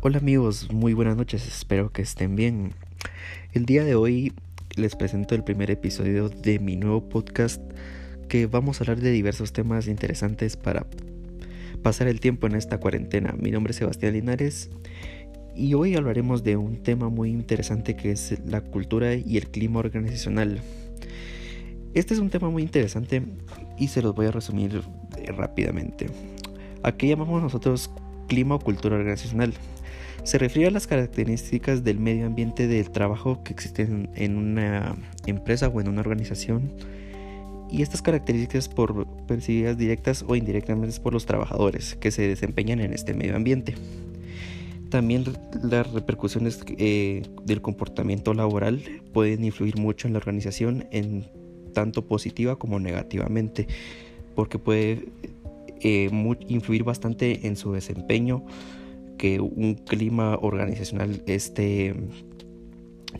Hola amigos, muy buenas noches, espero que estén bien. El día de hoy les presento el primer episodio de mi nuevo podcast que vamos a hablar de diversos temas interesantes para pasar el tiempo en esta cuarentena. Mi nombre es Sebastián Linares y hoy hablaremos de un tema muy interesante que es la cultura y el clima organizacional. Este es un tema muy interesante y se los voy a resumir eh, rápidamente. ¿A qué llamamos nosotros clima o cultura organizacional? Se refiere a las características del medio ambiente del trabajo que existen en una empresa o en una organización y estas características por percibidas directas o indirectamente por los trabajadores que se desempeñan en este medio ambiente. También las repercusiones eh, del comportamiento laboral pueden influir mucho en la organización, en tanto positiva como negativamente, porque puede eh, influir bastante en su desempeño que un clima organizacional esté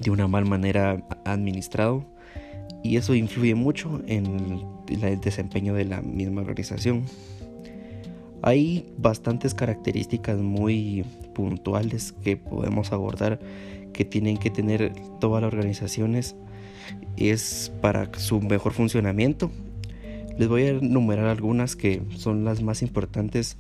de una mal manera administrado y eso influye mucho en el desempeño de la misma organización. Hay bastantes características muy puntuales que podemos abordar que tienen que tener todas las organizaciones es para su mejor funcionamiento. Les voy a enumerar algunas que son las más importantes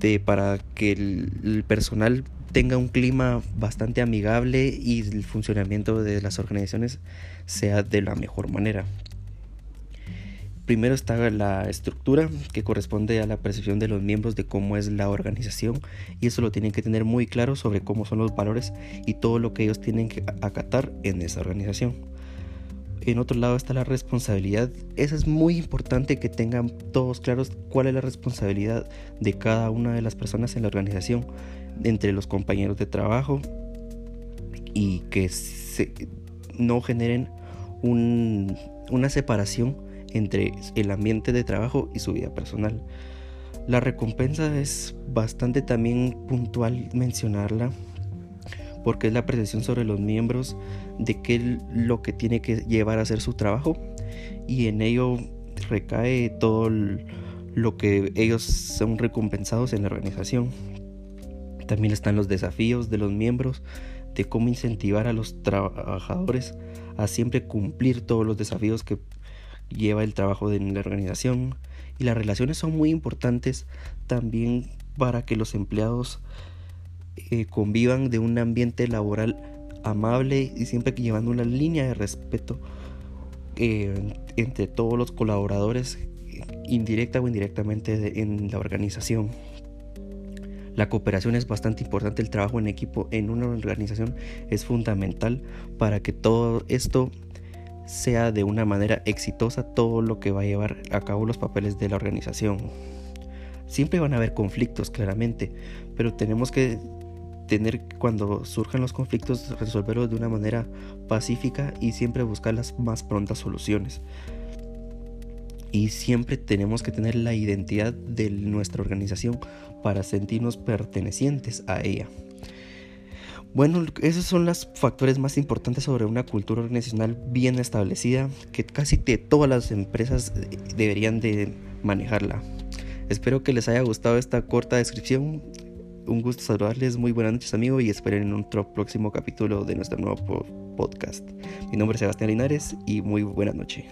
de, para que el, personal tenga un clima bastante amigable y el funcionamiento de las organizaciones sea de la mejor manera. Primero está la estructura que corresponde a la percepción de los miembros de cómo es la organización y eso lo tienen que tener muy claro sobre cómo son los valores y todo lo que ellos tienen que acatar en esa organización en otro lado está la responsabilidad. Eso es muy importante que tengan todos claros cuál es la responsabilidad de cada una de las personas en la organización, entre los compañeros de trabajo y que no generen una separación entre el ambiente de trabajo y su vida personal. La recompensa es bastante también puntual mencionarla porque es la percepción sobre los miembros de qué lo que tiene que llevar a hacer su trabajo y en ello recae todo lo que ellos son recompensados en la organización. También están los desafíos de los miembros de cómo incentivar a los trabajadores a siempre cumplir todos los desafíos que lleva el trabajo de la organización. Y las relaciones son muy importantes también para que los empleados eh, convivan de un ambiente laboral amable y siempre llevando una línea de respeto eh, entre todos los colaboradores, indirecta o indirectamente en la organización. La cooperación es bastante importante, el trabajo en equipo en una organización es fundamental para que todo esto sea de una manera exitosa todo lo que va a llevar a cabo los papeles de la organización. Siempre van a haber conflictos, claramente, pero tenemos que tener cuando surjan los conflictos resolverlos de una manera pacífica y siempre buscar las más prontas soluciones. Y siempre tenemos que tener la identidad de nuestra organización para sentirnos pertenecientes a ella. Bueno, esos son los factores más importantes sobre una cultura organizacional bien establecida que casi todas las empresas deberían de manejarla. Espero que les haya gustado esta corta descripción un gusto saludarles, muy buenas noches amigos y esperen en otro próximo capítulo de nuestro nuevo podcast. Mi nombre es Sebastián Linares y muy buena noche.